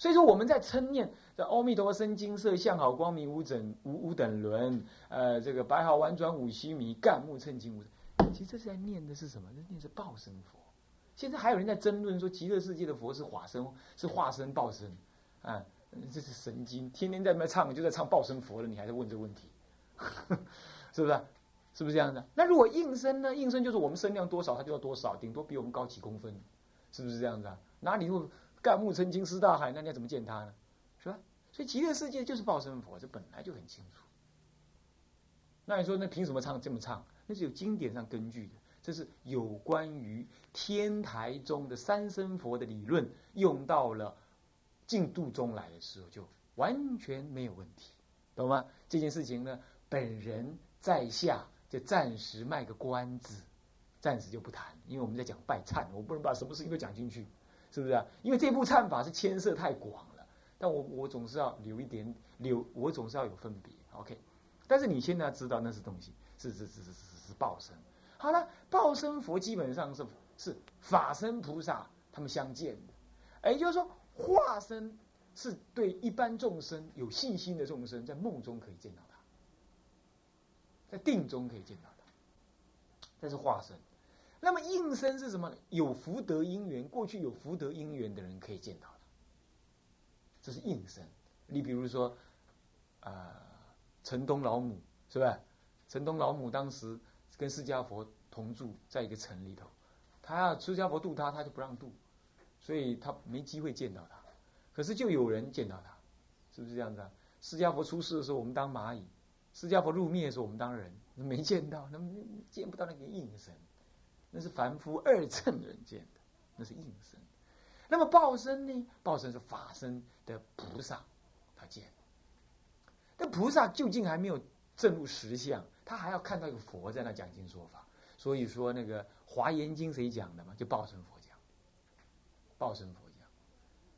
所以说我们在称念这阿弥陀佛身金色相好光明无等无无等伦，呃，这个白毫婉转五须弥，干木称金无。其实这是在念的是什么？这念是报身佛。现在还有人在争论说极乐世界的佛是化身，是化身报身，啊，这是神经，天天在那唱就在唱报身佛了，你还在问这个问题，是不是？是不是这样的？那如果应身呢？应身就是我们身量多少，它就要多少，顶多比我们高几公分，是不是这样子啊？哪里会干木成金失大海？那你要怎么见他呢？是吧？所以极乐世界就是报身佛，这本来就很清楚。那你说那凭什么唱这么唱？那是有经典上根据的，这是有关于天台中的三身佛的理论，用到了净度中来的时候，就完全没有问题，懂吗？这件事情呢，本人在下。就暂时卖个关子，暂时就不谈，因为我们在讲拜忏，我不能把什么事情都讲进去，是不是啊？因为这部忏法是牵涉太广了，但我我总是要留一点留，我总是要有分别，OK。但是你现在知道那是东西，是是是是是是报身。好了，报身佛基本上是是法身菩萨他们相见的，也就是说化身是对一般众生有信心的众生，在梦中可以见到他。在定中可以见到他，这是化身。那么应身是什么？有福德因缘，过去有福德因缘的人可以见到的，这是应身。你比如说，啊，城东老母是吧？城东老母当时跟释迦佛同住在一个城里头，他要释迦佛渡他，他就不让渡，所以他没机会见到他。可是就有人见到他，是不是这样子啊？释迦佛出世的时候，我们当蚂蚁。释迦佛入灭的时候，我们当人没见到，那么见不到那个应身，那是凡夫二乘人见的，那是应身。那么报身呢？报身是法身的菩萨，他见。那菩萨究竟还没有证入实相，他还要看到一个佛在那讲经说法。所以说，那个《华严经》谁讲的嘛？就报身佛讲，报身佛讲。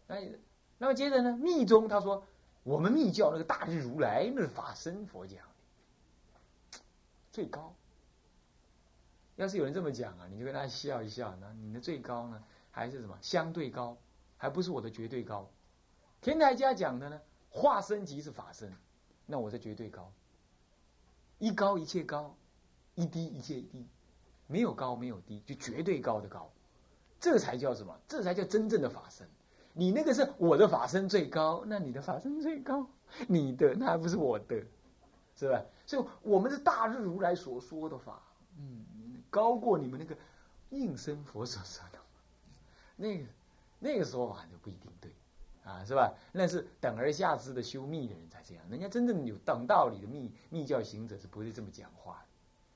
那那么接着呢？密宗他说。我们密教那个大日如来那是法身佛讲的，最高。要是有人这么讲啊，你就跟他笑一笑。那你的最高呢，还是什么相对高，还不是我的绝对高。天台家讲的呢，化身即是法身，那我是绝对高。一高一切高，一低一切低，没有高没有低，就绝对高的高，这才叫什么？这才叫真正的法身。你那个是我的法身最高，那你的法身最高，你的那还不是我的，是吧？所以我们是大日如来所说的法，嗯，高过你们那个应身佛所说的，那个那个说法就不一定对，啊，是吧？那是等而下之的修密的人才这样，人家真正有等道理的密密教行者是不会这么讲话的，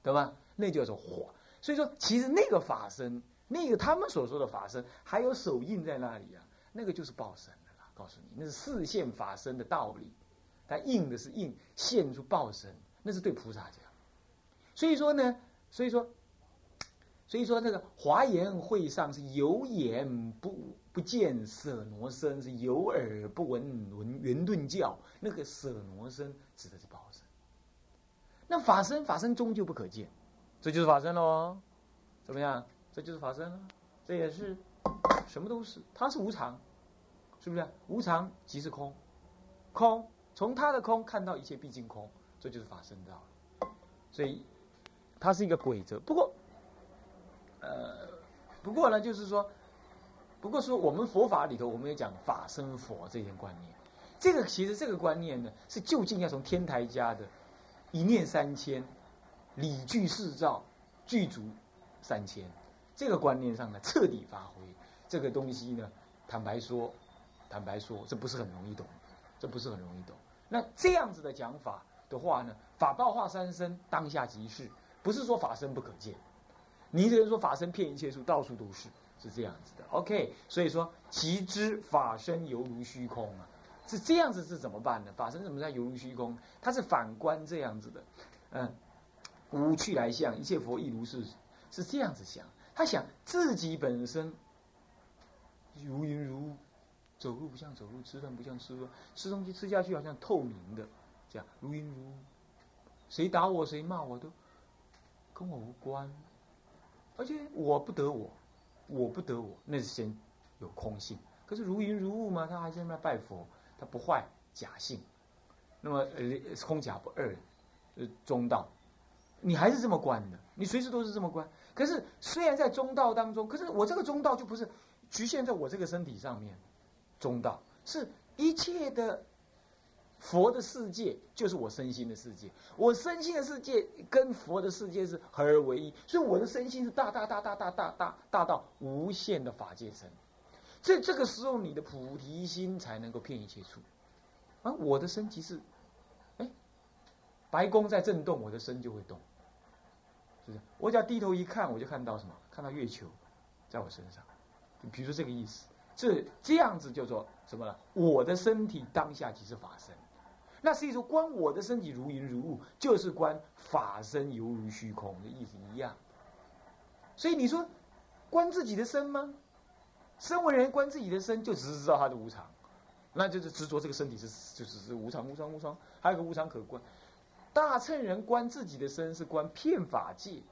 对吧？那叫做火。所以说，其实那个法身，那个他们所说的法身，还有手印在那里啊。那个就是报身的啦，告诉你，那是四现法身的道理。它印的是印现出报身，那是对菩萨讲。所以说呢，所以说，所以说这个华严会上是有眼不不见舍罗身，是有耳不闻闻圆顿教。那个舍罗身指的是报身。那法身，法身终究不可见，这就是法身喽。怎么样？这就是法身了。这也是什么都是，它是无常。是不是无常即是空？空从他的空看到一切毕竟空，这就是法身道所以它是一个规则。不过，呃，不过呢，就是说，不过说我们佛法里头，我们也讲法身佛这些观念。这个其实这个观念呢，是究竟要从天台家的一念三千，理具四照，具足三千这个观念上呢，彻底发挥这个东西呢。坦白说。坦白说，这不是很容易懂，这不是很容易懂。那这样子的讲法的话呢，法报化三身，当下即是，不是说法身不可见。你只能说法身骗一切处，到处都是，是这样子的。OK，所以说其知法身犹如虚空啊，是这样子是怎么办呢？法身怎么在犹如虚空？它是反观这样子的，嗯，无去来相，一切佛亦如是，是这样子想。他想自己本身如云如雾。走路不像走路，吃饭不像吃饭，吃东西吃下去好像透明的，这样如云如雾。谁打我谁骂我都跟我无关，而且我不得我，我不得我，那是先有空性。可是如云如雾嘛，他还在那拜佛，他不坏假性。那么呃，空假不二，呃，中道，你还是这么观的，你随时都是这么观。可是虽然在中道当中，可是我这个中道就不是局限在我这个身体上面，中道是一切的。佛的世界就是我身心的世界，我身心的世界跟佛的世界是合而为一，所以我的身心是大大大大大大大大到无限的法界身。在这个时候，你的菩提心才能够骗一切处。而我的身即是，哎，白宫在震动，我的身就会动，是不是？我只要低头一看，我就看到什么？看到月球在我身上，比如说这个意思。这这样子叫做什么呢？我的身体当下即是法身。那实际说，观我的身体如云如雾，就是观法身犹如虚空的意思一样。所以你说，观自己的身吗？身为人观自己的身，就只是知道它的无常，那就是执着这个身体是就只是无常无常无常，还有个无常可观。大乘人观自己的身是观骗法界，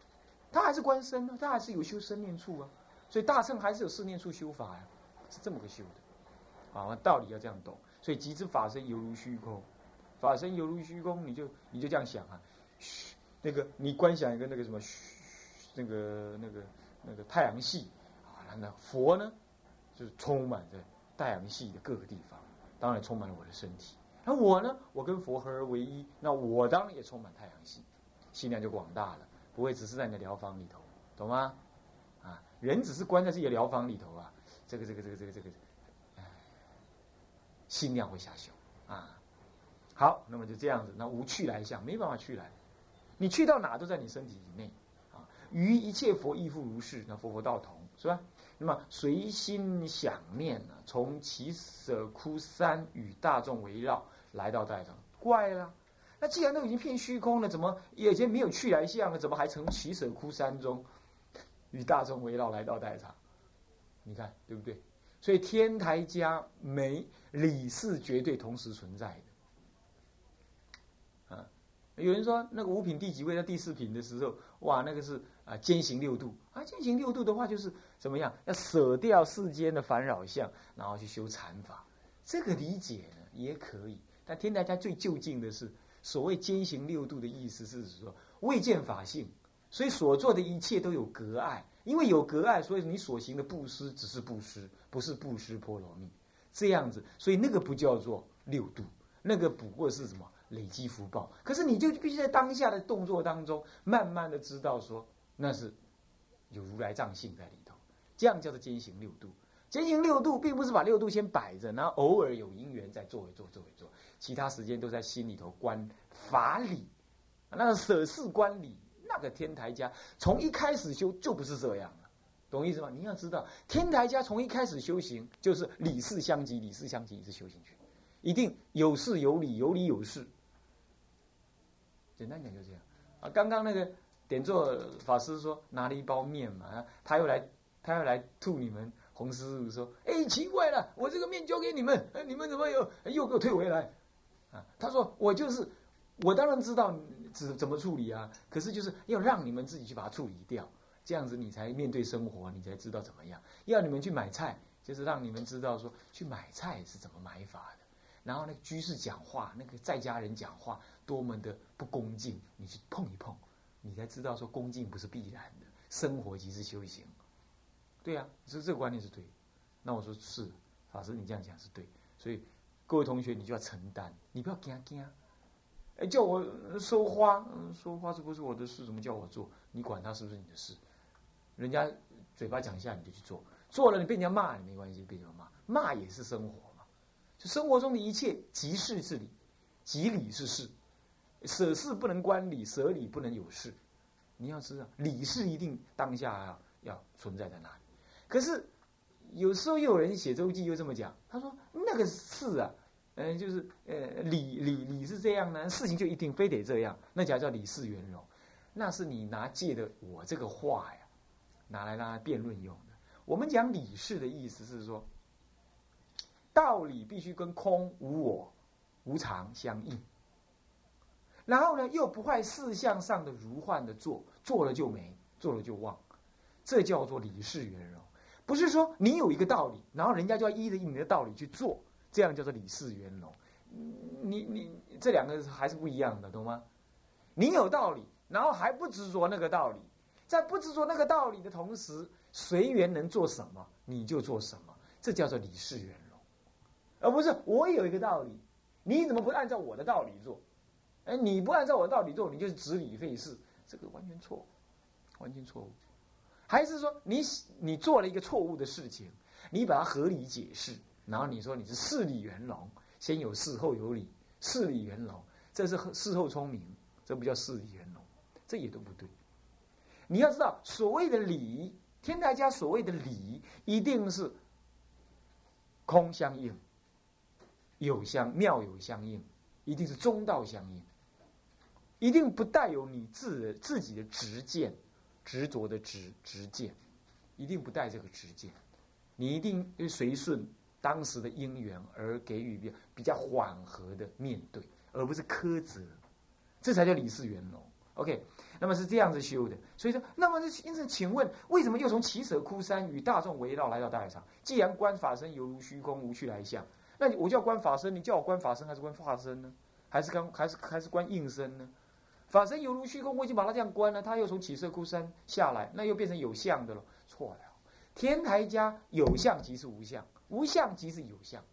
他还是观身呢，他还是有修生念处啊。所以大乘还是有四念处修法呀，是这么个修的。啊，道理要这样懂。所以即知法身犹如虚空。法身犹如虚空，你就你就这样想啊，虚那个你观想一个那个什么那个那个那个太阳系啊，那佛呢就是充满在太阳系的各个地方，当然充满了我的身体。那我呢，我跟佛合而为一，那我当然也充满太阳系，心量就广大了，不会只是在你的疗房里头，懂吗？啊，人只是关在自己的疗房里头啊，这个这个这个这个这个，心量会下修啊。好，那么就这样子，那无去来相，没办法去来，你去到哪都在你身体以内啊。于一切佛亦复如是，那佛佛道同是吧？那么随心想念呢，从其舍窟山与大众围绕来到代场，怪了。那既然都已经骗虚空了，怎么已经没有去来相了？怎么还从其舍窟山中与大众围绕来到代场？你看对不对？所以天台家没理是绝对同时存在的。有人说那个五品第几位？在第四品的时候，哇，那个是啊，兼行六度啊。兼行六度的话，就是怎么样？要舍掉世间的烦扰相，然后去修禅法。这个理解呢也可以。但天台家最就近的是，所谓兼行六度的意思是指说，未见法性，所以所做的一切都有隔碍。因为有隔碍，所以你所行的布施只是布施，不是布施波罗蜜。这样子，所以那个不叫做六度，那个不过是什么？累积福报，可是你就必须在当下的动作当中，慢慢的知道说，那是有如来藏性在里头，这样叫做兼行六度。兼行六度，并不是把六度先摆着，然后偶尔有因缘再做一做，做一做，其他时间都在心里头观法理，那个舍事观理，那个天台家从一开始修就不是这样了，懂意思吗？你要知道，天台家从一开始修行就是理事相及，理事相及一直修行去，一定有事有理，有理有事。简单讲就这样啊！刚刚那个点座法师说拿了一包面嘛，他又来他又来吐你们洪师傅说：“哎，奇怪了，我这个面交给你们，哎，你们怎么又又给我退回来？”啊，他说：“我就是我当然知道怎怎么处理啊，可是就是要让你们自己去把它处理掉，这样子你才面对生活，你才知道怎么样。要你们去买菜，就是让你们知道说去买菜是怎么买法的。然后那个居士讲话，那个在家人讲话。”多么的不恭敬，你去碰一碰，你才知道说恭敬不是必然的，生活即是修行。对啊，所以这个观念是对。那我说是法师，你这样讲是对。所以各位同学，你就要承担，你不要惊惊。哎，叫我收花，收花这不是我的事，怎么叫我做？你管他是不是你的事？人家嘴巴讲一下你就去做，做了你被人家骂也没关系，被人家骂，骂也是生活。就生活中的一切，即事是理，即理是事。舍事不能观理，舍理不能有事。你要知道，理是一定当下要要存在在那里。可是有时候又有人写周记又这么讲，他说那个事啊，嗯，就是呃理理理是这样呢，事情就一定非得这样，那叫叫理事圆融。那是你拿借的我这个话呀，拿来让辩论用的。我们讲理事的意思是说，道理必须跟空无我无常相应。然后呢，又不坏事相上的如幻的做，做了就没，做了就忘，这叫做理事圆融。不是说你有一个道理，然后人家就要依着你的道理去做，这样叫做理事圆融。你你这两个还是不一样的，懂吗？你有道理，然后还不执着那个道理，在不执着那个道理的同时，随缘能做什么你就做什么，这叫做理事圆，而不是我有一个道理，你怎么不按照我的道理做？哎，你不按照我的道理做，你就是执理废事，这个完全错误，完全错误。还是说你你做了一个错误的事情，你把它合理解释，然后你说你是事理圆融，先有事后有理，事理圆融，这是事后聪明，这不叫事理圆融，这也都不对。你要知道，所谓的理，天台家所谓的理，一定是空相应，有相妙有相应，一定是中道相应，一定不带有你自自己的执见。执着的执执见，一定不带这个执见，你一定随顺当时的因缘而给予比较比较缓和的面对，而不是苛责，这才叫理事圆融。OK，那么是这样子修的。所以说，那么因此，请问为什么又从奇舍枯山与大众围绕来到大海上？既然观法身犹如虚空，无趣来相，那我叫观法身，你叫我观法身还是观化身呢？还是观还是还是观应身呢？法身犹如虚空，我已经把它这样关了，它又从起色窟山下来，那又变成有相的了。错了，天台家有相即是无相，无相即是有相。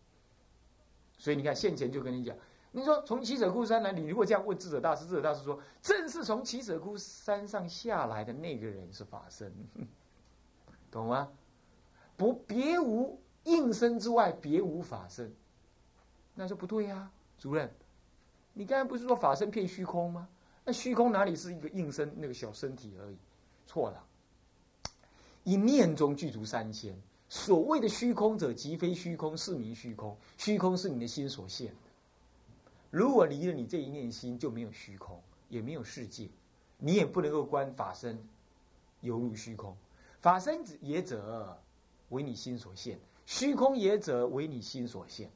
所以你看，现前就跟你讲，你说从起舍窟山来，你如果这样问智者大师，智者大师说，正是从起舍窟山上下来的那个人是法身，懂吗？不，别无应身之外，别无法身。那说不对呀，主任，你刚才不是说法身骗虚空吗？那虚空哪里是一个应身那个小身体而已？错了，一念中具足三千。所谓的虚空者，即非虚空，是名虚空。虚空是你的心所现的。如果离了你这一念心，就没有虚空，也没有世界，你也不能够观法身犹如虚空。法身也者，为你心所现；虚空也者，为你心所现。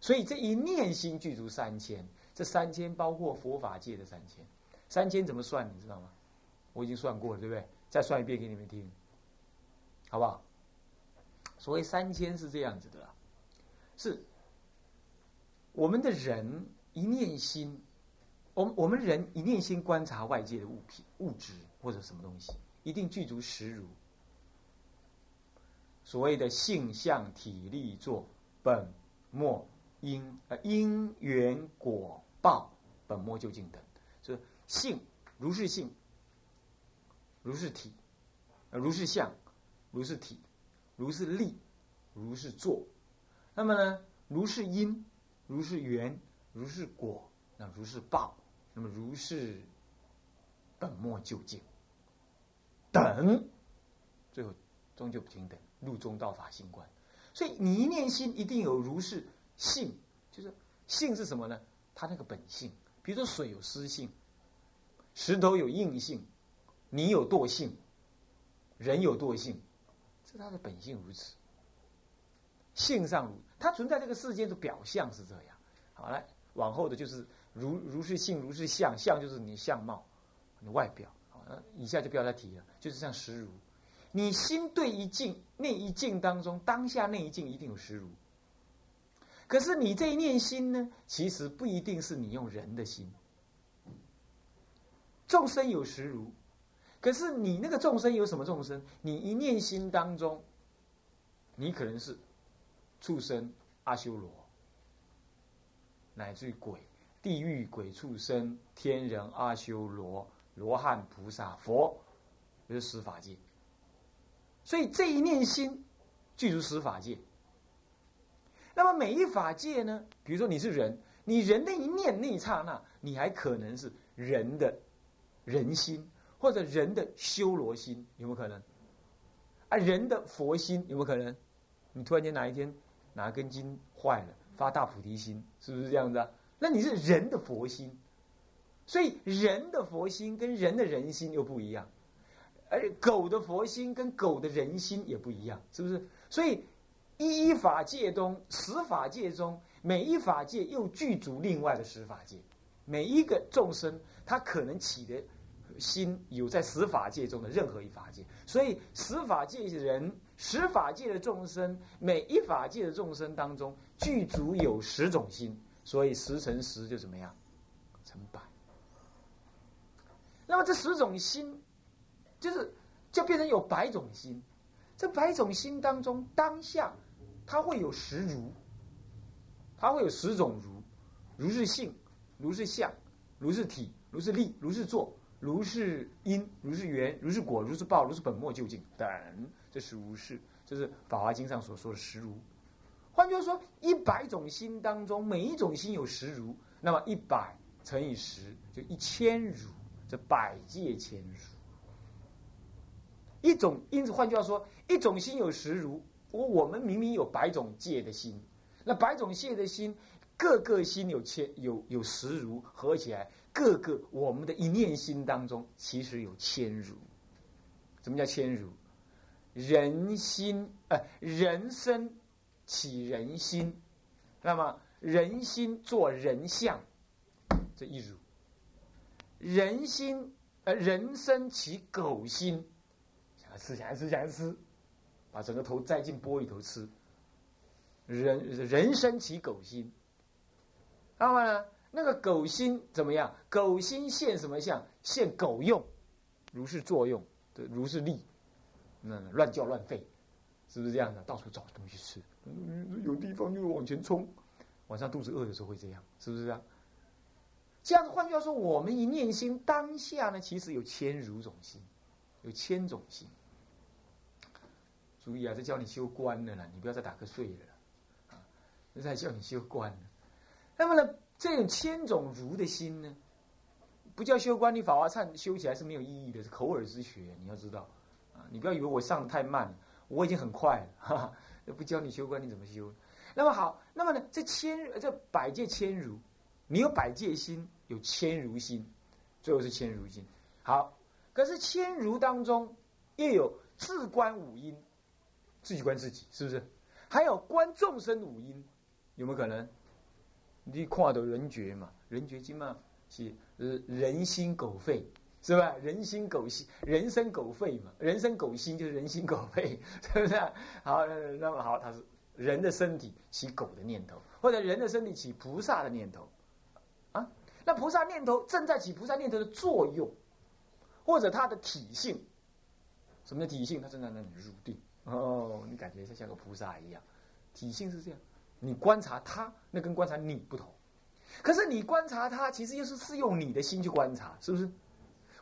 所以这一念心具足三千。这三千包括佛法界的三千，三千怎么算？你知道吗？我已经算过了，对不对？再算一遍给你们听，好不好？所谓三千是这样子的啦，是我们的人一念心，我们我们人一念心观察外界的物品、物质或者什么东西，一定具足实如。所谓的性相体力作本末因呃因缘果。报本末究竟等，所以性如是性，如是体，如是相，如是体，如是力，如是作。那么呢，如是因，如是缘，如是果，那如是报，那么如是本末究竟等，最后终究不平等，入中道法性观。所以你一念心一定有如是性，就是性是什么呢？它那个本性，比如说水有湿性，石头有硬性，你有惰性，人有惰性，是它的本性如此。性上如它存在这个世间的表象是这样。好了，往后的就是如如是性，如是相，相就是你相貌，你外表。好，那以下就不要再提了，就是像实如。你心对一境，那一境当中，当下那一境一定有实如。可是你这一念心呢，其实不一定是你用人的心。众生有实如，可是你那个众生有什么众生？你一念心当中，你可能是畜生、阿修罗，乃至于鬼、地狱、鬼、畜生、天人、阿修罗、罗汉、菩萨、佛，就是十法界。所以这一念心具足十法界。那么每一法界呢？比如说你是人，你人的一念那一刹那，你还可能是人的人心，或者人的修罗心，有没有可能？啊，人的佛心有没有可能？你突然间哪一天哪根筋坏了，发大菩提心，是不是这样子啊？那你是人的佛心，所以人的佛心跟人的人心又不一样，而狗的佛心跟狗的人心也不一样，是不是？所以。一一法界中，十法界中，每一法界又具足另外的十法界。每一个众生，他可能起的心有在十法界中的任何一法界，所以十法界的人、十法界的众生，每一法界的众生当中具足有十种心，所以十乘十就怎么样，成百。那么这十种心，就是就变成有百种心。这百种心当中，当下它会有十如，它会有十种如，如是性，如是相，如是体，如是力，如是作，如是因，如是缘，如是果，如是报，如是本末究竟等，这是如是，这是《法华经》上所说的十如。换句话说，一百种心当中，每一种心有十如，那么一百乘以十就一千如。这百界千如，一种因此换句话说，一种心有十如。我我们明明有百种戒的心，那百种戒的心，各个心有千有有十如，合起来，各个我们的一念心当中，其实有千如。什么叫千如？人心呃，人生起人心，那么人心做人相，这一如。人心，呃，人生起狗心，想要吃，想吃，想吃，把整个头栽进钵里头吃。人人生起狗心，那么呢，那个狗心怎么样？狗心现什么相？现狗用，如是作用，如是力，那乱叫乱吠，是不是这样的？到处找东西吃，有地方就往前冲。晚上肚子饿的时候会这样，是不是啊？这样子，换句话说，我们一念心当下呢，其实有千如种心，有千种心。注意啊，这教你修观的了，你不要再打瞌睡了，啊，这在叫你修观那么呢，这种千种如的心呢，不叫修观，你法华忏修起来是没有意义的，是口耳之学。你要知道，啊，你不要以为我上的太慢了，我已经很快了，哈哈，不教你修观，你怎么修？那么好，那么呢，这千这百界千如。你有百界心，有千如心，最后是千如心。好，可是千如当中又有自观五音，自己观自己，是不是？还有观众生五音，有没有可能？你跨到人觉嘛？人觉经嘛是人心狗肺，是吧？人心狗心，人生狗肺嘛？人生狗心就是人心狗肺，是不是？好，那么好，他是人的身体起狗的念头，或者人的身体起菩萨的念头。啊那菩萨念头正在起菩萨念头的作用，或者他的体性，什么叫体性？他正在那里入定哦，你感觉像像个菩萨一样，体性是这样。你观察他，那跟观察你不同。可是你观察他，其实又是是用你的心去观察，是不是？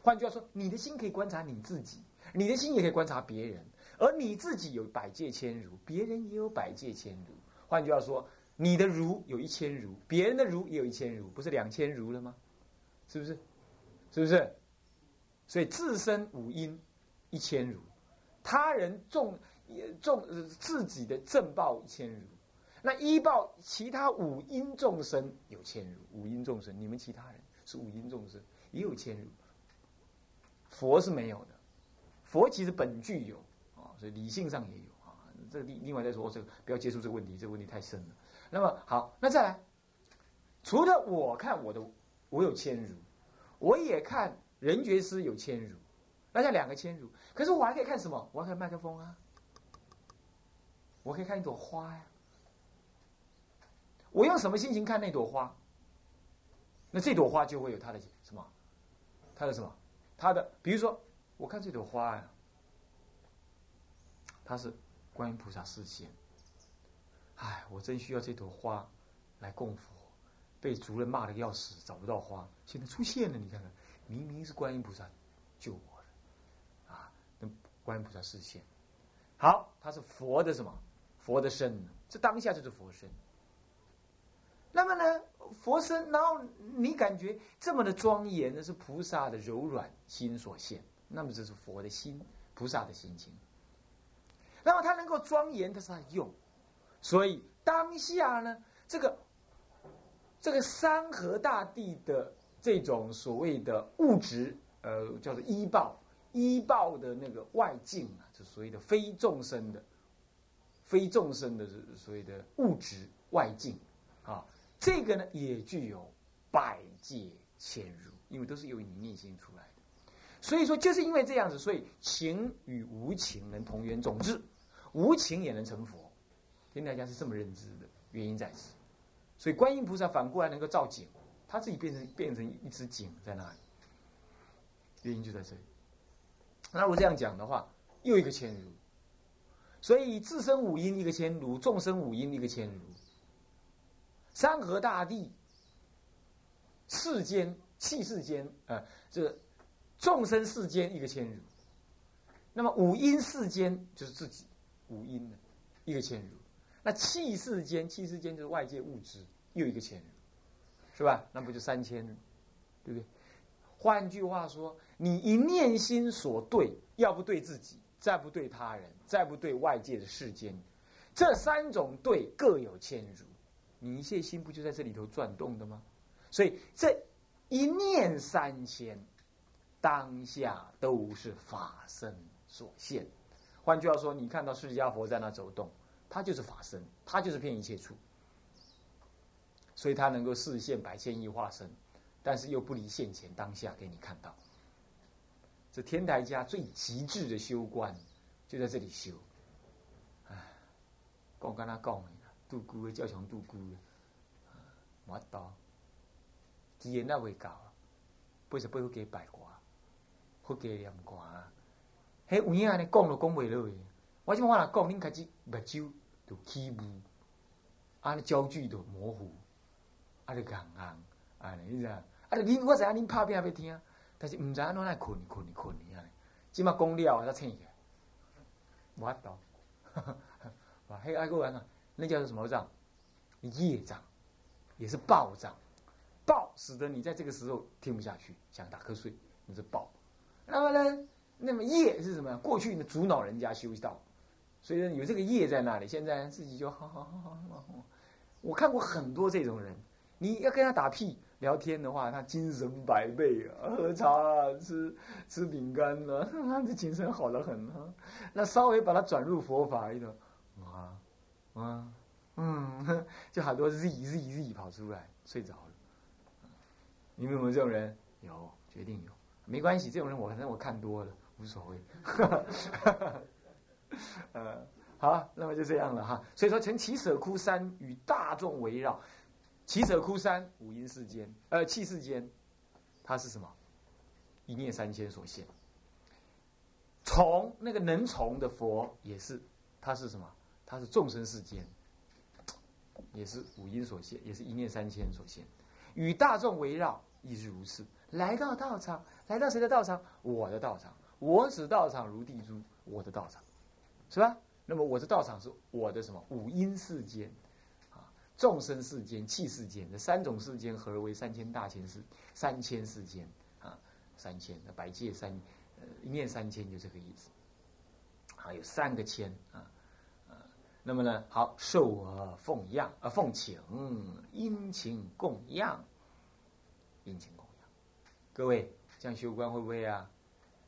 换句话说，你的心可以观察你自己，你的心也可以观察别人，而你自己有百界千如，别人也有百界千如。换句话说。你的如有一千如，别人的如也有一千如，不是两千如了吗？是不是？是不是？所以自身五音一千如，他人众众自己的正报千如，那一报其他五音众生有千如，五音众生，你们其他人是五音众生也有千如，佛是没有的，佛其实本具有啊，所以理性上也有啊。这另另外再说，这个不要接触这个问题，这个问题太深了。那么好，那再来，除了我看我的，我有千如，我也看人觉师有千如，那叫两个千如。可是我还可以看什么？我还看麦克风啊，我可以看一朵花呀。我用什么心情看那朵花？那这朵花就会有它的什么？它的什么？它的，比如说，我看这朵花呀，它是观音菩萨视线。哎，我真需要这朵花来供佛，被族人骂的要死，找不到花，现在出现了，你看看，明明是观音菩萨救我的，啊，那观菩萨视线，好，他是佛的什么？佛的身，这当下就是佛身。那么呢，佛身，然后你感觉这么的庄严，那是菩萨的柔软心所现，那么这是佛的心，菩萨的心情。那么他能够庄严，他是他用。所以当下呢，这个这个山河大地的这种所谓的物质，呃，叫做依报，依报的那个外境啊，就所谓的非众生的、非众生的所谓的物质外境啊，这个呢也具有百界潜入，因为都是由你内心出来的。所以说，就是因为这样子，所以情与无情能同源种智，无情也能成佛。天台家是这么认知的，原因在此。所以观音菩萨反过来能够照景，他自己变成变成一只景在那里，原因就在这里。那我这样讲的话，又一个千如。所以自身五音一个千如，众生五音一个千如，山河大地、世间、气世间，呃，这众生世间一个千如。那么五音世间就是自己五音的一个千如。那气世间，气世间就是外界物质又一个千如，是吧？那不就三千，对不对？换句话说，你一念心所对，要不对自己。再不对他人，再不对外界的世间，这三种对各有千如，你一切心不就在这里头转动的吗？所以这一念三千，当下都是法身所现。换句话说，你看到释迦佛在那走动，他就是法身，他就是骗一切处，所以他能够视现百千亿化身，但是又不离现前当下给你看到。这天台家最极致的修观，就在这里修。唉，讲跟他讲的，度孤的叫成度孤的，冇到，自然那会搞，八十八会给拜卦，会给念卦。迄有影安尼讲都讲袂落去。我即马若讲，恁开始目睭就起雾，啊焦距就模糊，啊，就硬硬，安尼，你知？啊，恁我知影恁拍片要听。但是唔知安怎来困困困啊！即马讲了才醒起来，无法度。哇，嘿，爱个人啊，那叫做什么障？业障，也是暴障。暴使得你在这个时候听不下去，想打瞌睡，那是暴。那么呢，那么业是什么？过去呢阻挠人家修道，所以呢有这个业在那里，现在自己就好好好好。我看过很多这种人，你要跟他打屁。聊天的话，他精神百倍啊，喝茶啊，吃吃饼干呢，他的精神好得很啊。那稍微把他转入佛法里头，啊啊嗯，就好多 z z z 跑出来，睡着了。你们有没有这种人？有，决定有。没关系，这种人我反正我看多了，无所谓。呃，好，那么就这样了哈。所以说，成其舍窟山与大众围绕。七舍窟山五阴世间，呃，气世间，它是什么？一念三千所现。从那个能从的佛也是，它是什么？它是众生世间，也是五阴所现，也是一念三千所现。与大众围绕亦是如此。来到道场，来到谁的道场？我的道场。我指道场如地珠，我的道场，是吧？那么我的道场是我的什么？五阴世间。众生世间、气世间，这三种世间合为三千大千世、三千世间啊，三千那百界三，呃，一念三千就这个意思。还有三个千啊啊，那么呢，好受而奉养啊，奉请殷勤供养，殷勤供养。各位这样修观会不会啊？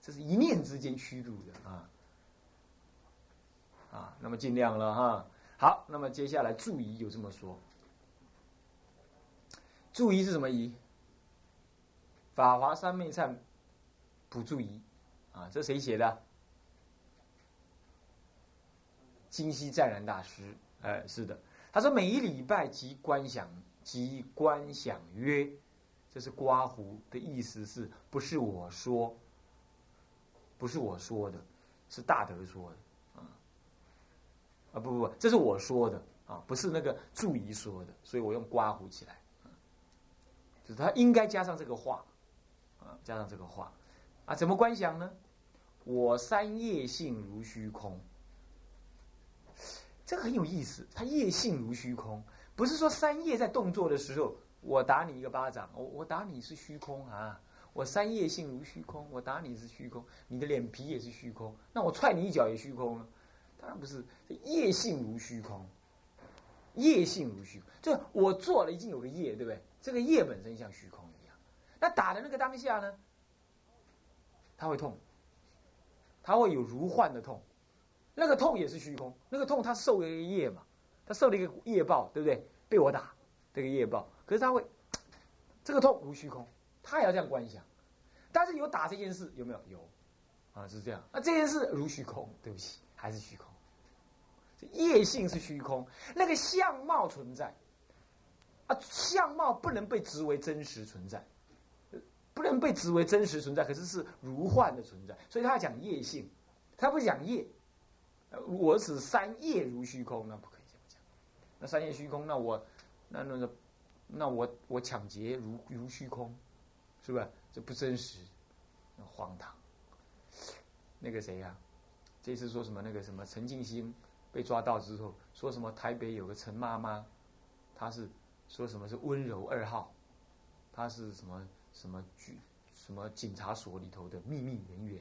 这是一念之间虚度的啊啊，那么尽量了哈。好，那么接下来注仪就这么说。注仪是什么仪？法华三昧忏普注仪啊，这谁写的？金溪湛然大师，哎，是的，他说每一礼拜即观想，即观想曰，这是刮胡的意思，是不是我说？不是我说的，是大德说的。啊不不不，这是我说的啊，不是那个注仪说的，所以我用刮胡起来，就是他应该加上这个话，啊，加上这个话，啊，怎么观想呢？我三业性如虚空，这个很有意思。他业性如虚空，不是说三业在动作的时候，我打你一个巴掌，我我打你是虚空啊，我三业性如虚空，我打你是虚空，你的脸皮也是虚空，那我踹你一脚也虚空了。当然不是，业性如虚空，业性如虚空，就我做了已经有个业，对不对？这个业本身像虚空一样。那打的那个当下呢，他会痛，他会有如幻的痛，那个痛也是虚空，那个痛他受了一个业嘛，他受了一个业报，对不对？被我打这个业报，可是他会，这个痛如虚空，他也要这样观想。但是有打这件事有没有？有，啊是这样。那这件事如虚空，对不起，还是虚空。业性是虚空，那个相貌存在，啊，相貌不能被执为真实存在，不能被执为真实存在，可是是如幻的存在。所以他讲业性，他不讲业。我此三业如虚空，那不可以这么讲。那三业虚空，那我那那个那我我抢劫如如虚空，是不是？这不真实，荒唐。那个谁呀？这次说什么？那个什么陈静心。被抓到之后，说什么台北有个陈妈妈，她是说什么是温柔二号，她是什么什么局什么警察所里头的秘密人员，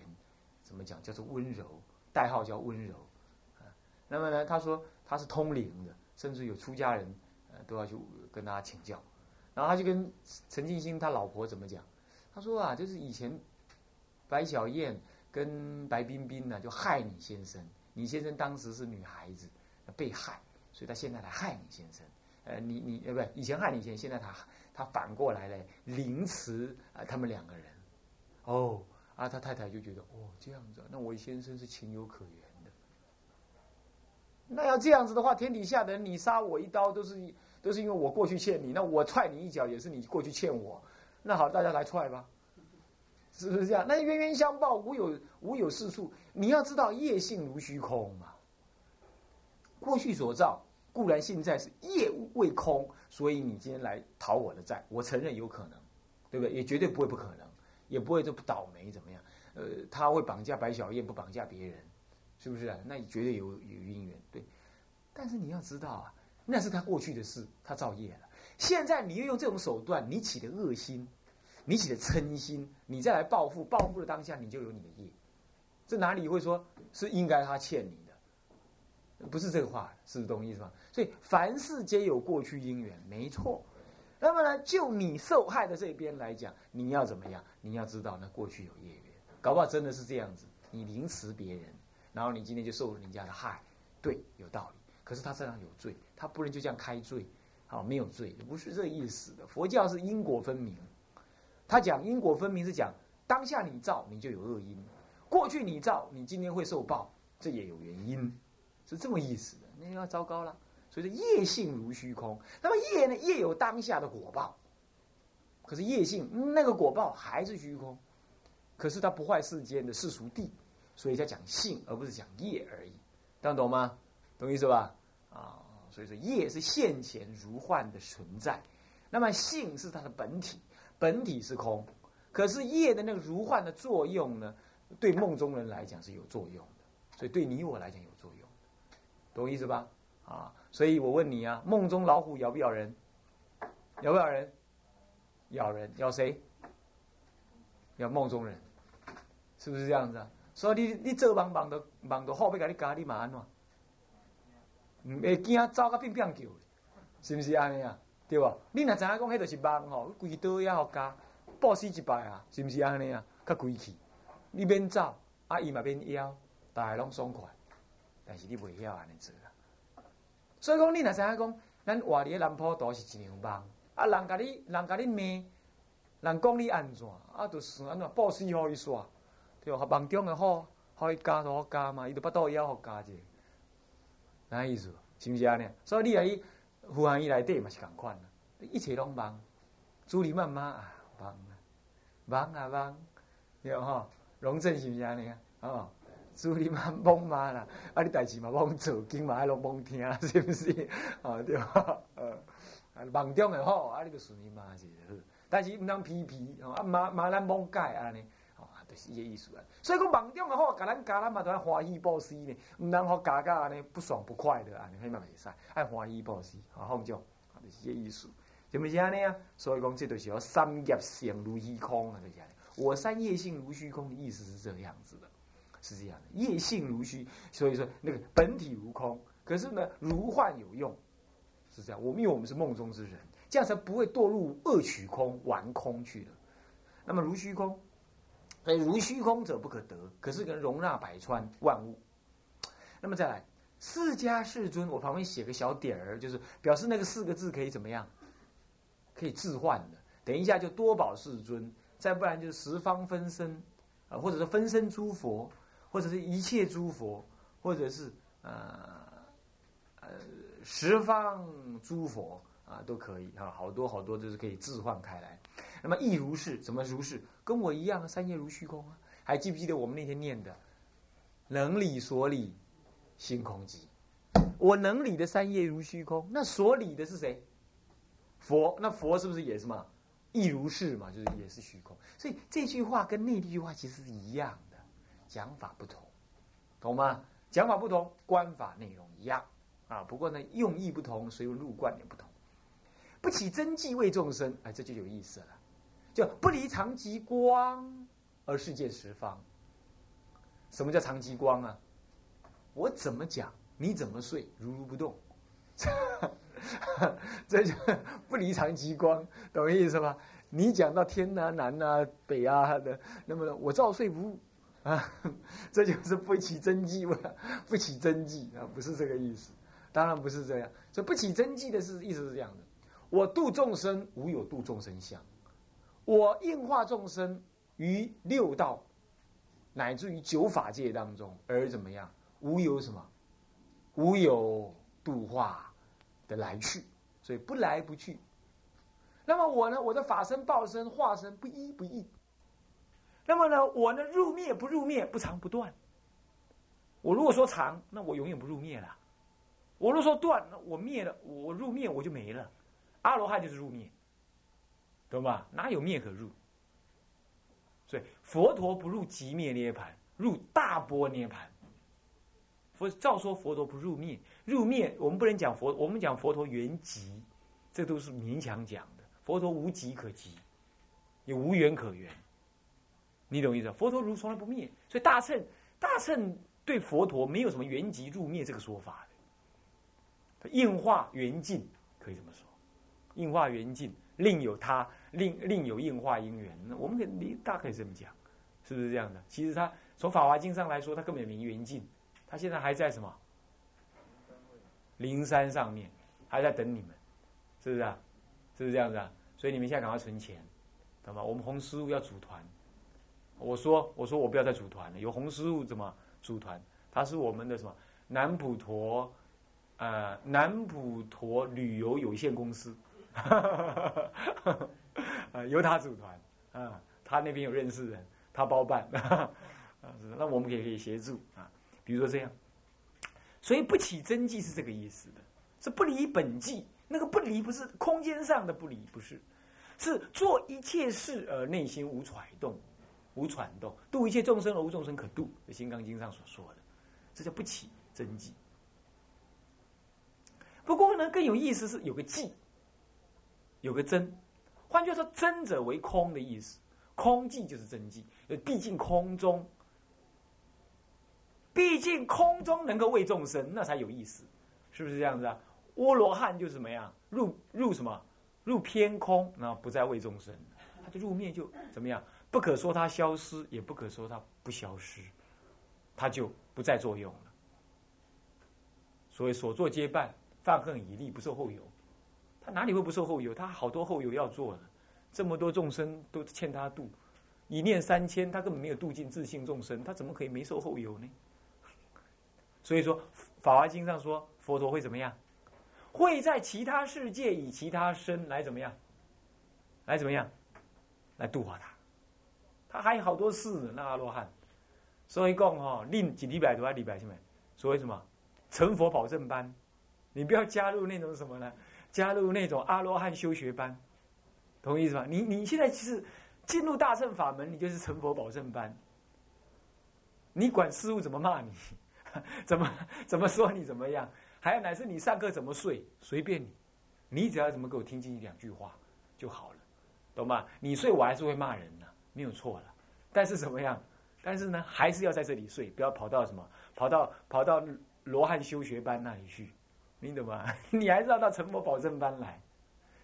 怎么讲叫做温柔，代号叫温柔，啊，那么呢，他说他是通灵的，甚至有出家人呃都要去跟他请教，然后他就跟陈静心他老婆怎么讲，他说啊，就是以前白小燕跟白冰冰呢就害你先生。李先生当时是女孩子被害，所以他现在来害你先生。呃，你你呃不，以前害你先生，现在他他反过来嘞凌迟啊他们两个人。哦，啊他太太就觉得哦这样子，那我先生是情有可原的。那要这样子的话，天底下的人你杀我一刀都是都是因为我过去欠你，那我踹你一脚也是你过去欠我。那好，大家来踹吧。是不是这样？那冤冤相报，无有无有是处。你要知道，业性如虚空嘛。过去所造固然现在是业未空，所以你今天来讨我的债，我承认有可能，对不对？也绝对不会不可能，也不会这不倒霉怎么样？呃，他会绑架白小燕，不绑架别人，是不是啊？那绝对有有因缘，对。但是你要知道啊，那是他过去的事，他造业了。现在你又用这种手段，你起的恶心。你起的嗔心，你再来报复，报复的当下，你就有你的业。这哪里会说是应该他欠你的？不是这个话，是懂意思吗？所以凡事皆有过去因缘，没错。那么呢，就你受害的这边来讲，你要怎么样？你要知道，那过去有业缘，搞不好真的是这样子。你凌迟别人，然后你今天就受人家的害，对，有道理。可是他这样有罪，他不能就这样开罪，好，没有罪，不是这意思的。佛教是因果分明。他讲因果分明是讲当下你造你就有恶因，过去你造你今天会受报，这也有原因，是这么意思的。那要糟糕了，所以说业性如虚空。那么业呢？业有当下的果报，可是业性那个果报还是虚空，可是它不坏世间的世俗地，所以才讲性而不是讲业而已。这样懂吗？懂意思吧？啊，所以说业是现前如幻的存在，那么性是它的本体。本体是空，可是业的那个如幻的作用呢？对梦中人来讲是有作用的，所以对你我来讲有作用，懂意思吧？啊，所以我问你啊，梦中老虎咬不咬人？咬不咬人？咬人，咬谁？咬梦中人，是不是这样子啊？所以你你做梦梦到梦到好要甲你加，你嘛安怎？唔会惊走甲变变叫，是不是安尼啊？对吧？你若知影讲，迄就是梦吼，规刀也好加，暴死一摆啊，是不是安尼啊？较贵气，你免走，啊伊嘛免要，大家拢爽快。但是你袂晓安尼做啦。所以讲，你若知影讲，咱活伫南坡都是一样梦，啊人甲你人甲你骂，人讲你安怎，啊就算安怎报死互伊煞，对吧？梦中的好，互伊加就好加嘛，伊就巴肚枵互加者，哪意思？是毋是安尼？所以你啊伊。胡汉伊内底嘛是共款一切拢忙，朱莉妈妈啊忙啊，忙啊忙，对吼，龙正是毋是安尼啊？哦，朱莉妈忙嘛啦，啊你代志嘛忙做，经嘛爱拢忙听，是毋是？哦对吼，呃，梦中的好，啊你个顺伊妈就好，但是毋通批批，吼啊骂骂咱忙改安尼。就是伊个意思啊，所以讲梦中个好，甲咱教咱嘛都要欢喜报喜呢，毋通互教教安尼不爽不快的安尼，迄嘛袂使，爱欢喜报喜，好放纵，就是伊个意思，是毋是安尼啊？所以讲这就是要三业成如虚空啊，就是安尼。我三业性如虚空的意思是这个样子的，是这样的，业性如虚，所以说那个本体如空，可是呢如幻有用，是这样。我们因为我们是梦中之人，这样才不会堕入恶取空、玩空去的。那么如虚空。所以如虚空者不可得，可是能容纳百川万物。那么再来，四家世尊，我旁边写个小点儿，就是表示那个四个字可以怎么样？可以置换的。等一下就多宝世尊再不然就是十方分身，啊，或者是分身诸佛，或者是一切诸佛，或者是呃呃十方诸佛啊，都可以啊，好多好多就是可以置换开来。那么亦如是，怎么如是？跟我一样，三业如虚空啊。还记不记得我们那天念的“能理所理，心空寂”？我能理的三业如虚空，那所理的是谁？佛。那佛是不是也是嘛？亦如是嘛，就是也是虚空。所以这句话跟那句话其实是一样的，讲法不同，懂吗？讲法不同，观法内容一样啊。不过呢，用意不同，所以入观也不同。不起真迹为众生，哎，这就有意思了。就不离常极光而世界十方。什么叫常极光啊？我怎么讲？你怎么睡，如如不动，这就不离常极光，懂意思吧？你讲到天呐、南呐、北啊的，那么我照睡不误啊，这就是不起真迹，不起真迹啊，不是这个意思，当然不是这样。这不起真迹的是意思是这样的：我度众生无有度众生相，我应化众生于六道，乃至于九法界当中，而怎么样？无有什么？无有度化的来去，所以不来不去。那么我呢？我的法身、报身、化身不一不异。那么呢？我呢？入灭不入灭，不长不断。我如果说长，那我永远不入灭了；我如果说断，那我灭了，我入灭我就没了。阿罗汉就是入灭，懂吧？哪有灭可入？所以佛陀不入极灭涅盘，入大波涅盘。佛照说佛陀不入灭，入灭我们不能讲佛，我们讲佛陀圆寂，这都是勉强讲的。佛陀无极可极，也无缘可圆，你懂意思？佛陀如从来不灭，所以大乘大乘对佛陀没有什么圆寂入灭这个说法的。应化圆尽可以这么说，应化圆尽另有他另另有应化因缘，我们可以大可以这么讲，是不是这样的？其实他从法华经上来说，他根本没圆尽。他现在还在什么？灵山上面，还在等你们，是不是啊？是不是这样子啊？所以你们现在赶快存钱，懂吗？我们红师傅要组团，我说我说我不要再组团了，有红师傅怎么组团？他是我们的什么南普陀，呃南普陀旅游有限公司，啊 由他组团，啊他那边有认识人，他包办，啊那我们也可以协助啊。比如说这样，所以不起真迹是这个意思的，是不离本迹。那个不离不是空间上的不离，不是，是做一切事而内心无揣动，无喘动，度一切众生而无众生可度。《金刚经》上所说的，这叫不起真迹。不过呢，更有意思是有个迹，有个真。换句话说，真者为空的意思，空寂就是真迹。呃毕竟空中。毕竟空中能够为众生，那才有意思，是不是这样子啊？阿罗汉就是怎么样？入入什么？入偏空，然后不再为众生，他就入灭，就怎么样？不可说他消失，也不可说他不消失，他就不再作用了。所谓所作皆办，放恨以利，不受后有。他哪里会不受后有？他好多后有要做的，这么多众生都欠他度，一念三千，他根本没有度尽自信众生，他怎么可以没受后有呢？所以说，《法华经》上说，佛陀会怎么样？会在其他世界以其他身来怎么样？来怎么样？来度化他。他还有好多事，那阿罗汉。所以讲哈，另几礼拜多还礼拜什么？所谓什么？成佛保证班。你不要加入那种什么呢？加入那种阿罗汉修学班，同意思吧？你你现在其实进入大乘法门，你就是成佛保证班。你管师傅怎么骂你？怎么怎么说你怎么样？还有乃是你上课怎么睡，随便你，你只要怎么给我听进去两句话就好了，懂吗？你睡我还是会骂人的，没有错了。但是怎么样？但是呢，还是要在这里睡，不要跑到什么，跑到跑到罗汉修学班那里去，你懂吗？你还是要到成佛保证班来。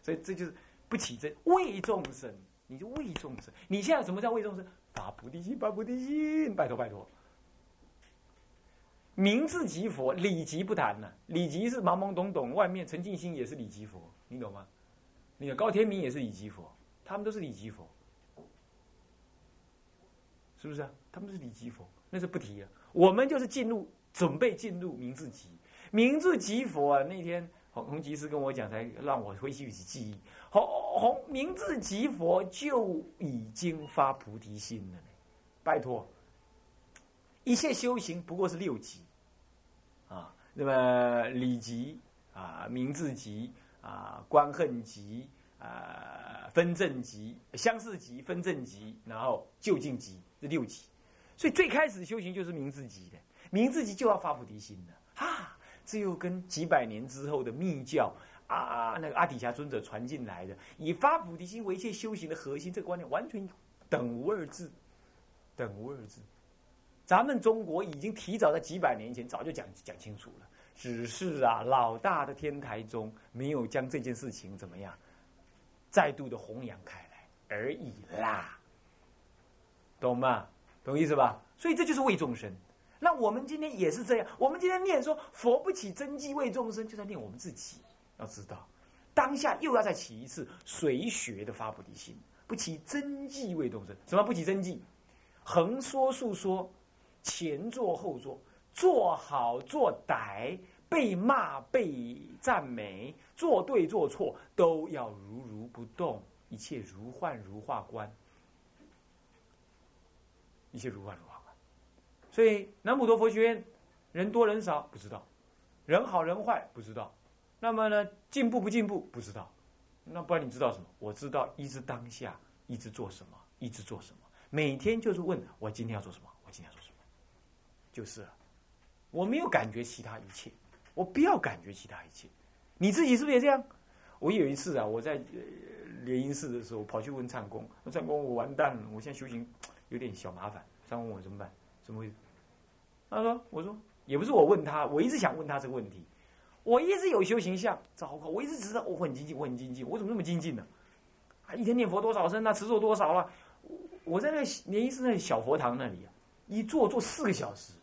所以这就是不起这为众生，你就为众生。你现在什么叫为众生？发菩提心，发菩提心，拜托拜托。名字即佛，理即不谈呢。理即是懵懵懂懂，外面陈静心也是理即佛，你懂吗？那个高天明也是理即佛，他们都是理即佛。是不是啊？他们是理即佛，那是不提了。我们就是进入，准备进入明字集。明字集佛啊，那天洪洪吉师跟我讲，才让我回去记忆。洪洪明字集佛就已经发菩提心了，拜托，一切修行不过是六级。那么理级啊，明字级啊，官恨级啊，分正级、相似级、分正级，然后就近级，这六级。所以最开始修行就是明字级的，明字级就要发菩提心的啊。这又跟几百年之后的密教啊，那个阿底峡尊者传进来的，以发菩提心为一切修行的核心，这个观念完全等无二致，等无二致。咱们中国已经提早在几百年前早就讲讲清楚了，只是啊，老大的天台中没有将这件事情怎么样再度的弘扬开来而已啦，懂吗？懂意思吧？所以这就是为众生。那我们今天也是这样，我们今天念说佛不起真迹为众生，就在念我们自己。要知道，当下又要再起一次随学的发菩提心，不起真迹为众生。什么不起真迹？横说竖说，前做后做，做好做歹，被骂被赞美，做对做错，都要如如不动，一切如幻如化观，一切如幻如化。所以南普陀佛学院人多人少不知道，人好人坏不知道，那么呢进步不进步不知道，那不然你知道什么？我知道一直当下，一直做什么，一直做什么，每天就是问我今天要做什么，我今天要做什么，就是了。我没有感觉其他一切，我不要感觉其他一切。你自己是不是也这样？我有一次啊，我在莲音寺的时候跑去问唱公，唱公我完蛋了，我现在修行有点小麻烦，唱公我怎么办？怎么回事？他说：“我说也不是我问他，我一直想问他这个问题。我一直有修行相，糟糕！我一直知道我很精进，我很精进，我怎么那么精进呢？啊，一天念佛多少声啊，持咒多少了？我在那莲音寺那小佛堂那里啊，一坐坐四个小时，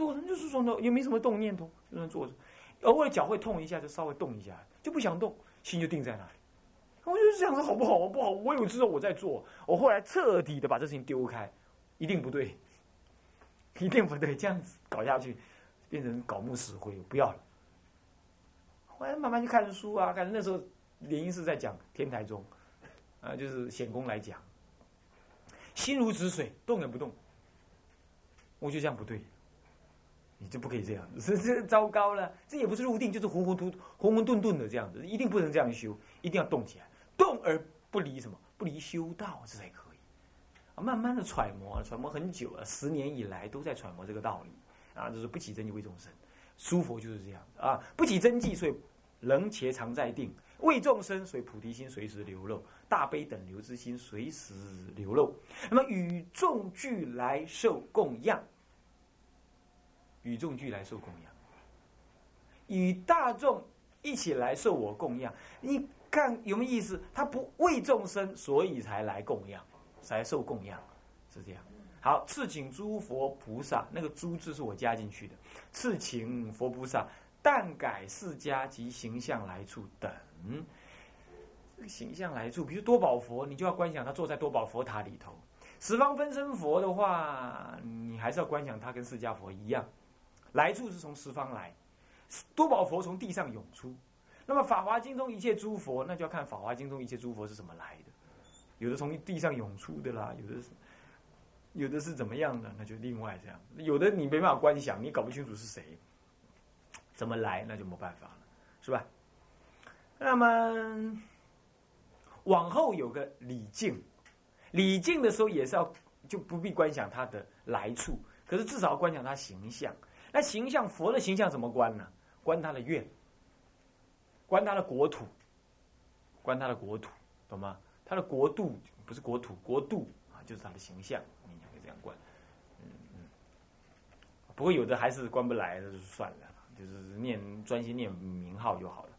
坐着就是说呢，也没什么动念头，就那坐着，偶尔脚会痛一下，就稍微动一下，就不想动，心就定在那里。我就是这样子好不好？不好，我有知道我在做，我后来彻底的把这事情丢开，一定不对。”一定不对，这样子搞下去，变成搞木死灰，不要了。后来慢慢去看书啊，看那时候莲音是在讲天台宗，啊，就是显公来讲，心如止水，动也不动。我就这样不对，你就不可以这样，这这糟糕了。这也不是入定，就是糊糊涂混混沌沌的这样子，一定不能这样修，一定要动起来，动而不离什么，不离修道，这才可以。慢慢的揣摩，揣摩很久了，十年以来都在揣摩这个道理。啊，就是不起真迹为众生，诸佛就是这样啊，不起真迹，所以人且常在定，为众生，所以菩提心随时流露，大悲等流之心随时流露。那么与众俱来受供养，与众俱来受供养，与大众一起来受我供养，你看有没有意思？他不为众生，所以才来供养。才受供养，是这样。好，赐请诸佛菩萨，那个“诸”字是我加进去的。赐请佛菩萨，但改释迦及形象来处等。这个形象来处，比如多宝佛，你就要观想他坐在多宝佛塔里头；十方分身佛的话，你还是要观想他跟释迦佛一样。来处是从十方来，多宝佛从地上涌出。那么《法华经》中一切诸佛，那就要看《法华经》中一切诸佛是怎么来的。有的从地上涌出的啦，有的是，有的是怎么样的，那就另外这样。有的你没办法观想，你搞不清楚是谁，怎么来，那就没办法了，是吧？那么往后有个礼敬，礼敬的时候也是要就不必观想他的来处，可是至少要观想他形象。那形象佛的形象怎么观呢？观他的愿，观他的国土，观他的国土，懂吗？他的国度不是国土，国度啊，就是他的形象，你可以这样观。嗯嗯。不过有的还是观不来，那就算了，就是念专心念名号就好了。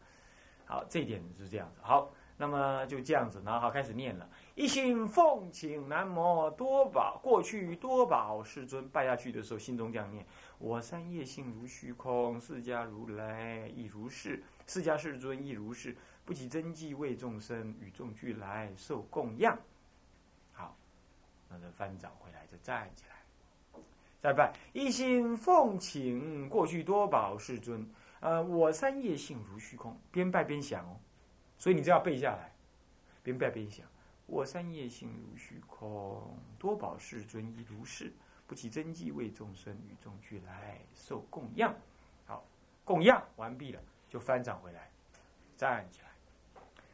好，这一点是这样子。好，那么就这样子，然后好开始念了。一心奉请南无多宝，过去多宝世尊拜下去的时候，心中这样念：我三业性如虚空，释迦如来亦如是，释迦世尊亦如是。不起真迹为众生，与众俱来受供养。好，那就翻掌回来，就站起来，再拜一心奉请过去多宝世尊。呃，我三业性如虚空，边拜边想哦，所以你就要背下来，边拜边想。我三业性如虚空，多宝世尊亦如是，不起真迹为众生与众俱来受供养。好，供养完毕了，就翻掌回来，站起来。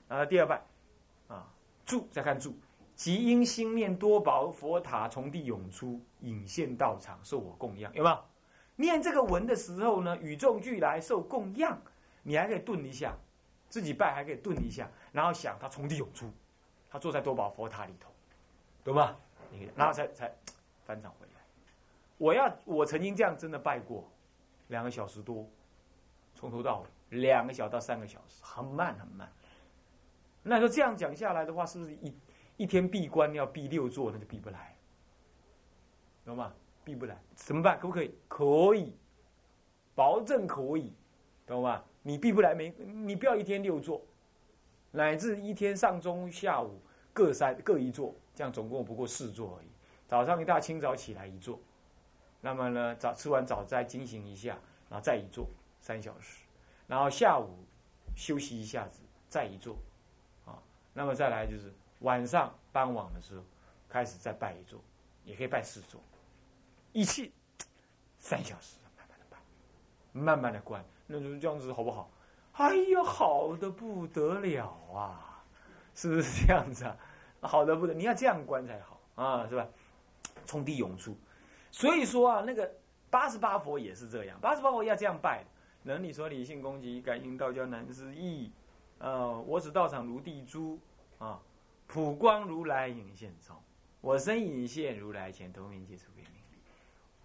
然后第二拜，啊，住再看住，即因心念多宝佛塔从地涌出，引现道场受我供养，有没有？念这个文的时候呢，与众俱来受供养，你还可以顿一下，自己拜还可以顿一下，然后想他从地涌出，他坐在多宝佛塔里头，懂吗？然后才才翻掌回。我要我曾经这样真的拜过，两个小时多，从头到尾两个小到三个小时，很慢很慢。那说这样讲下来的话，是不是一一天闭关要闭六座，那就闭不来，懂吗？闭不来，怎么办？可不可以？可以，保证可以，懂吗？你闭不来没？你不要一天六座，乃至一天上中下午各三各一座，这样总共不过四座而已。早上一大清早起来一座，那么呢，早吃完早再进行一下，然后再一坐三小时，然后下午休息一下子再一坐，啊，那么再来就是晚上傍晚的时候开始再拜一座，也可以拜四座。一气三小时，慢慢的办，慢慢的关，那就这样子好不好？哎呀，好的不得了啊！是不是这样子啊？好的不得，你要这样关才好啊，是吧？冲地涌出，所以说啊，那个八十八佛也是这样，八十八佛要这样拜。能你说理性攻击，感应道交难思议。呃，我指道场如地珠啊，普光如来影现中，我身影现如来前，头名皆出别名利。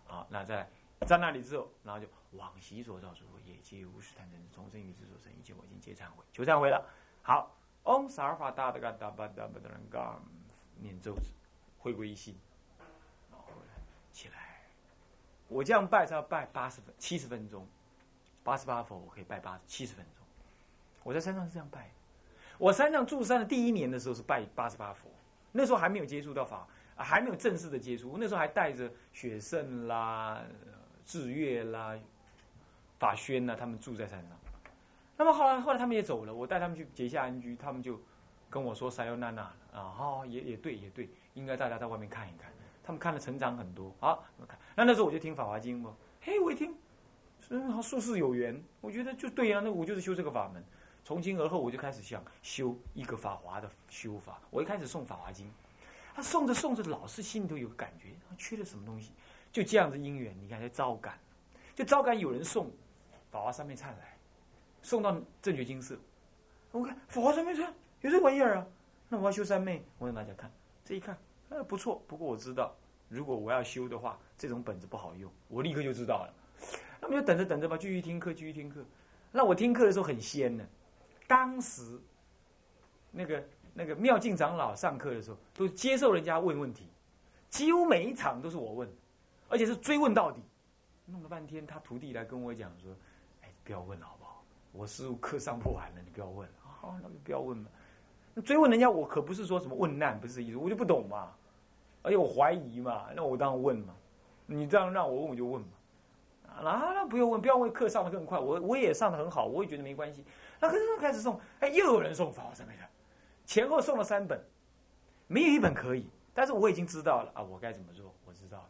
好，那在在那里之后，然后就往昔所造诸恶业，皆无始贪嗔痴，从生于之所生，一切我今皆忏悔，求忏悔了。好，嗡萨尔法大的嘎达巴达巴达人嘎，念咒子，回归一心，然后起来。我这样拜是要拜八十分七十分钟，八十八佛我可以拜八七十分钟。我在山上是这样拜，我山上住山的第一年的时候是拜八十八佛，那时候还没有接触到法。还没有正式的接触，那时候还带着雪圣啦、智月啦、法宣呐，他们住在山上。那么后来，后来他们也走了，我带他们去结下安居，他们就跟我说：“塞尤娜娜啊，哈，也也对，也对，应该大家在外面看一看。”他们看了成长很多啊。那那时候我就听《法华经》嘛，嘿，我一听，嗯，好，术士有缘，我觉得就对呀，那我就是修这个法门。从今而后，我就开始想修一个法华的修法。我一开始送《法华经》。他送着送着，老是心里头有个感觉，缺了什么东西，就这样子因缘，你看，就招感，就招感有人送《法华三昧忏》来，送到正觉金色。我看《法华三昧忏》有这玩意儿啊，那我要修三昧，我让大家看，这一看，呃，不错。不过我知道，如果我要修的话，这种本子不好用，我立刻就知道了。那么就等着等着吧，继续听课，继续听课。那我听课的时候很仙呢，当时那个。那个妙静长老上课的时候，都接受人家问问题，几乎每一场都是我问，而且是追问到底。弄了半天，他徒弟来跟我讲说：“哎，不要问了好不好？我师傅课上不完了，你不要问了。好，那就不要问了。那追问人家，我可不是说什么问难，不是意思，我就不懂嘛，而且我怀疑嘛，那我当然问嘛。你这样让我问，我就问嘛。啊，那不用问，不要问，课上的更快。我我也上的很好，我也觉得没关系。那可是开始送，哎，又有人送法华三昧的。前后送了三本，没有一本可以，但是我已经知道了啊，我该怎么做？我知道了。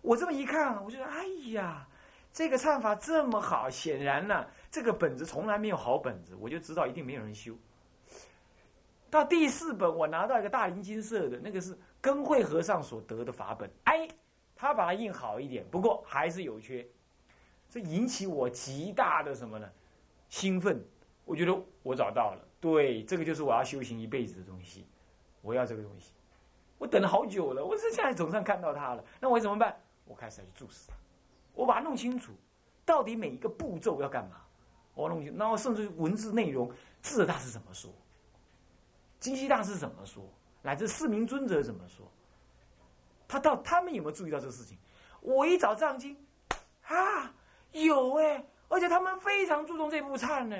我这么一看，我就说：哎呀，这个唱法这么好，显然呢，这个本子从来没有好本子，我就知道一定没有人修。到第四本，我拿到一个大林金色的，那个是根会和尚所得的法本，哎，他把它印好一点，不过还是有缺，这引起我极大的什么呢？兴奋，我觉得我找到了。对，这个就是我要修行一辈子的东西，我要这个东西，我等了好久了，我是现在总算看到它了，那我怎么办？我开始要去注视它，我把它弄清楚，到底每一个步骤要干嘛，我弄清，然后甚至文字内容，字大是怎么说，金西大师怎么说，乃至四明尊者怎么说，他到他们有没有注意到这个事情？我一找藏经，啊，有哎，而且他们非常注重这部忏呢，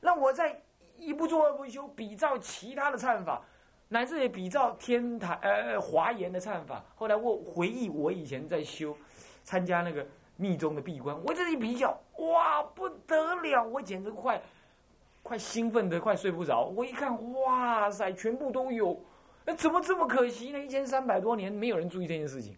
那我在。一不做二不休，比照其他的忏法，乃至于比照天台呃华严的忏法。后来我回忆我以前在修参加那个密宗的闭关，我这一比较，哇不得了，我简直快快兴奋的快睡不着。我一看，哇塞，全部都有，那怎么这么可惜呢？一千三百多年没有人注意这件事情。